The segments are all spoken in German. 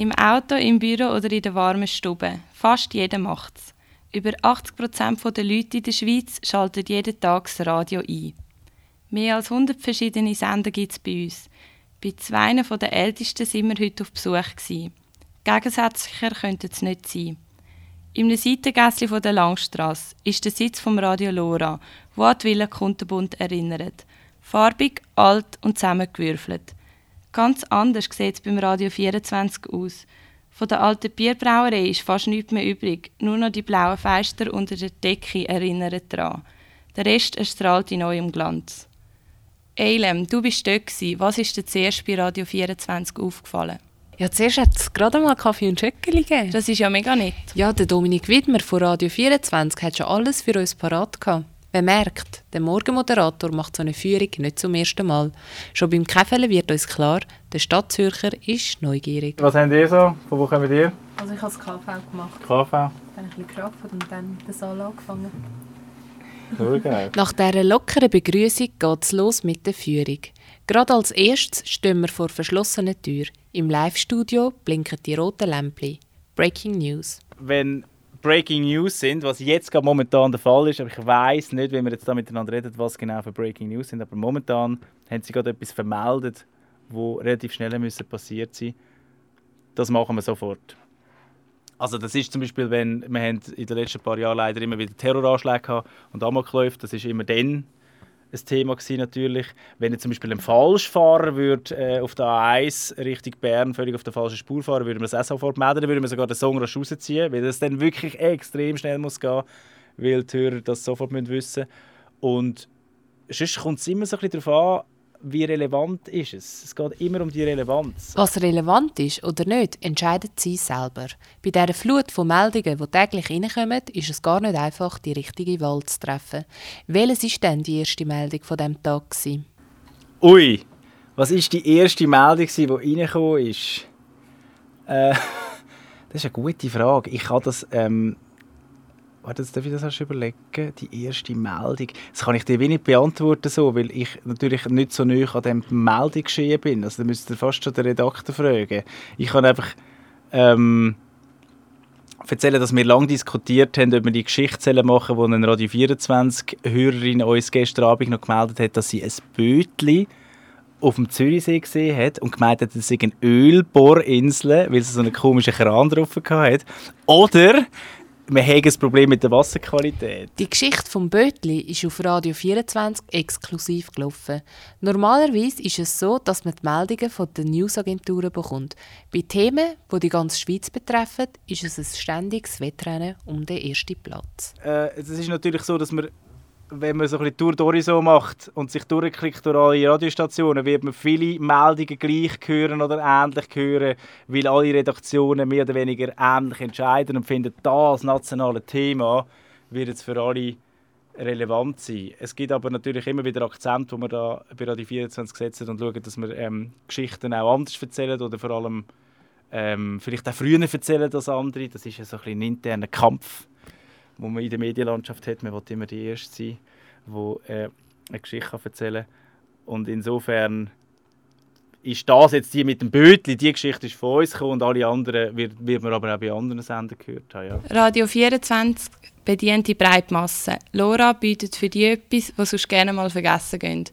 Im Auto, im Büro oder in der warmen Stube. Fast jeder macht's. Über 80 Prozent der Leute in der Schweiz schalten jeden Tag das Radio ein. Mehr als 100 verschiedene Sender gibt es bei uns. Bei zwei der ältesten sind wir heute auf Besuch. Gewesen. Gegensätzlicher könnte es nicht sein. Im Seitengässchen der Langstrasse ist der Sitz vom Radio Lora, wo an die Villa Kundenbund erinnert. Farbig, alt und zusammengewürfelt. Ganz anders sieht es beim Radio 24 aus. Von der alten Bierbrauerei ist fast nichts mehr übrig, nur noch die blauen Fenster unter der Decke erinnern daran. Der Rest erstrahlt in neuem Glanz. Eilem, du bist dort. Was ist dir zuerst bei Radio 24 aufgefallen? Ja, zuerst hat es gerade mal Kaffee und Schöckeli gegeben. Das ist ja mega nett. Ja, der Dominik Widmer von Radio 24 hat schon alles für uns parat gehabt. Wer merkt, der Morgenmoderator macht so eine Führung nicht zum ersten Mal. Schon beim Kaffee wird uns klar, der Stadtzürcher ist neugierig. Was habt ihr so? Von wo kommt ihr? Also ich habe das KV gemacht. KV? Dann habe ich ein bisschen gearbeitet und dann den Saal angefangen. Sehr Nach dieser lockeren Begrüßung geht es los mit der Führung. Gerade als erstes stehen wir vor verschlossener Tür. Im Live-Studio blinken die roten Lämpchen. Breaking News. Wenn Breaking News sind, was jetzt gerade momentan der Fall ist, aber ich weiß nicht, wenn wir jetzt da miteinander reden, was genau für Breaking News sind, aber momentan haben sie gerade etwas vermeldet, wo relativ schnell müssen passiert sein. Das machen wir sofort. Also das ist zum Beispiel, wenn wir haben in den letzten paar Jahren leider immer wieder Terroranschläge gehabt und Amokläufe, das ist immer dann ein Thema gewesen, natürlich. Wenn jetzt zum Beispiel ein Falschfahrer würde, äh, auf der A1 Richtung Bern völlig auf der falschen Spur fahren, würde man das auch sofort melden, dann würde man sogar den Song rausziehen, weil das dann wirklich extrem schnell muss gehen, weil die Hörer das sofort müssen wissen Und sonst kommt es immer so ein bisschen darauf an, wie relevant ist es? Es geht immer um die Relevanz. Was relevant ist oder nicht, entscheidet sie selber. Bei dieser Flut von Meldungen, die täglich reinkommen, ist es gar nicht einfach, die richtige Wahl zu treffen. Welches war denn die erste Meldung von diesem Tag? Gewesen? Ui, was war die erste Meldung, die reingekommen ist? Äh, das ist eine gute Frage. Ich habe das... Ähm Warte, jetzt darf ich das erst überlegen. Die erste Meldung. Das kann ich dir nicht beantworten, so, weil ich natürlich nicht so nah an dem Meldungsgeschehen bin. Also da müsst ihr fast schon den Redakteur fragen. Ich kann einfach ähm, erzählen, dass wir lange diskutiert haben, ob wir die Geschichte machen wo eine Radio 24-Hörerin uns gestern Abend noch gemeldet hat, dass sie ein Bötli auf dem Zürichsee gesehen hat und gemeint hat, es sei eine Ölbohrinsel, weil sie so einen komischen Kran drauf hatte. Oder wir haben ein Problem mit der Wasserqualität. Die Geschichte vom Bötli ist auf Radio 24 exklusiv gelaufen. Normalerweise ist es so, dass man die Meldungen von den Newsagenturen bekommt. Bei Themen, die die ganze Schweiz betreffen, ist es ein ständiges Wettrennen um den ersten Platz. Äh, es ist natürlich so, dass man wenn man so ein bisschen Tour d'Horizon macht und sich durchklickt durch alle Radiostationen, wird man viele Meldungen gleich hören oder ähnlich hören, weil alle Redaktionen mehr oder weniger ähnlich entscheiden und finden, das nationale Thema wird jetzt für alle relevant sein. Es gibt aber natürlich immer wieder Akzente, wo man da bei Radio 24 setzen und schauen, dass wir ähm, Geschichten auch anders erzählen oder vor allem ähm, vielleicht auch früher erzählen als andere. Das ist ja so ein, ein interner Kampf wo man in der Medienlandschaft hat. Man will immer die Erste sein, die äh, eine Geschichte erzählen kann. Und insofern ist das jetzt die mit dem Bötli, die Geschichte ist von uns gekommen und alle anderen wird, wird man aber auch bei anderen Sendern gehört haben. Ja. Radio 24 bedient die Breitmasse. Laura bietet für die etwas, was sonst gerne mal vergessen geht.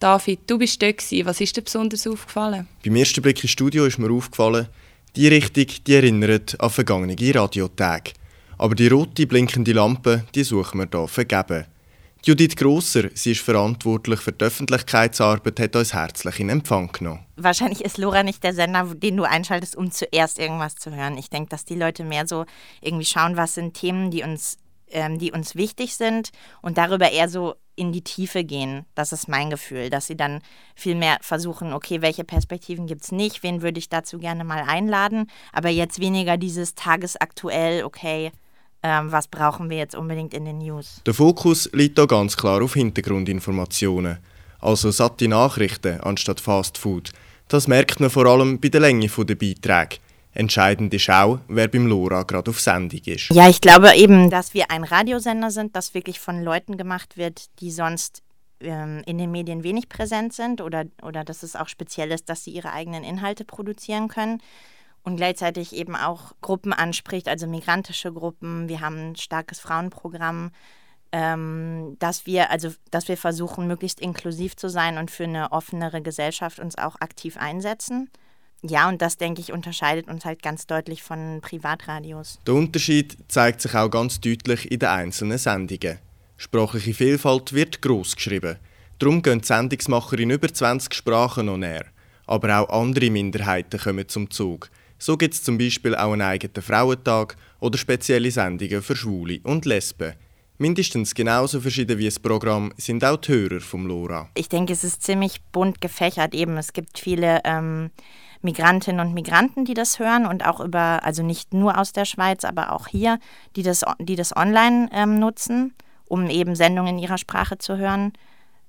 David, du bist dort. Was ist dir besonders aufgefallen? Beim ersten Blick ins Studio ist mir aufgefallen, die Richtung die erinnert an vergangene Radiotage. Aber die rote blinkende Lampe, die suchen wir hier vergeben. Judith Grosser, sie ist verantwortlich für die Öffentlichkeitsarbeit, hat uns herzlich in Empfang genommen. Wahrscheinlich ist Lora nicht der Sender, den du einschaltest, um zuerst irgendwas zu hören. Ich denke, dass die Leute mehr so irgendwie schauen, was sind Themen, die uns, ähm, die uns wichtig sind und darüber eher so in die Tiefe gehen. Das ist mein Gefühl, dass sie dann viel mehr versuchen, okay, welche Perspektiven gibt es nicht, wen würde ich dazu gerne mal einladen, aber jetzt weniger dieses tagesaktuell, okay, ähm, was brauchen wir jetzt unbedingt in den News. Der Fokus liegt da ganz klar auf Hintergrundinformationen, also satte Nachrichten anstatt Fast Food. Das merkt man vor allem bei der Länge der Beiträge. Entscheidend ist auch, wer beim LoRa gerade auf Sendung ist. Ja, ich glaube eben, dass wir ein Radiosender sind, das wirklich von Leuten gemacht wird, die sonst ähm, in den Medien wenig präsent sind oder, oder dass es auch speziell ist, dass sie ihre eigenen Inhalte produzieren können. Und gleichzeitig eben auch Gruppen anspricht, also migrantische Gruppen. Wir haben ein starkes Frauenprogramm, ähm, dass wir also dass wir versuchen, möglichst inklusiv zu sein und für eine offenere Gesellschaft uns auch aktiv einsetzen. Ja, und das, denke ich, unterscheidet uns halt ganz deutlich von Privatradios. Der Unterschied zeigt sich auch ganz deutlich in den einzelnen Sendungen. Sprachliche Vielfalt wird groß geschrieben. Darum gehen die Sendungsmacher in über 20 Sprachen noch näher. Aber auch andere Minderheiten kommen zum Zug. So gibt es zum Beispiel auch einen eigenen Frauentag oder spezielle Sendungen für Schwule und Lesben. Mindestens genauso verschieden wie das Programm sind auch die Hörer vom LoRa. Ich denke, es ist ziemlich bunt gefächert eben. Es gibt viele ähm, Migrantinnen und Migranten, die das hören und auch über, also nicht nur aus der Schweiz, aber auch hier, die das, die das online ähm, nutzen, um eben Sendungen in ihrer Sprache zu hören.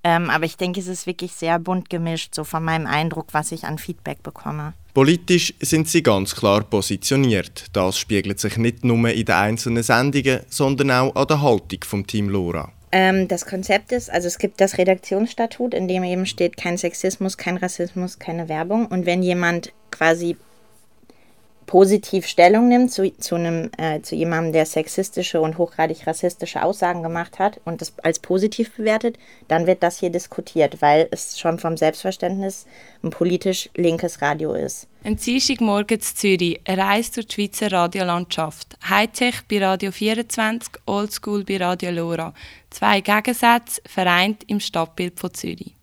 Ähm, aber ich denke, es ist wirklich sehr bunt gemischt, so von meinem Eindruck, was ich an Feedback bekomme. Politisch sind sie ganz klar positioniert. Das spiegelt sich nicht nur in den einzelnen Sendungen, sondern auch an der Haltung vom Team Lora. Ähm, das Konzept ist, also es gibt das Redaktionsstatut, in dem eben steht, kein Sexismus, kein Rassismus, keine Werbung. Und wenn jemand quasi positiv Stellung nimmt zu, zu, einem, äh, zu jemandem, der sexistische und hochgradig rassistische Aussagen gemacht hat und das als positiv bewertet, dann wird das hier diskutiert, weil es schon vom Selbstverständnis ein politisch linkes Radio ist. Ein Dienstagmorgen in Zürich, eine Reise durch die Schweizer Radiolandschaft. Hightech bei Radio 24, Oldschool bei Radio Lora. Zwei Gegensätze vereint im Stadtbild von Zürich.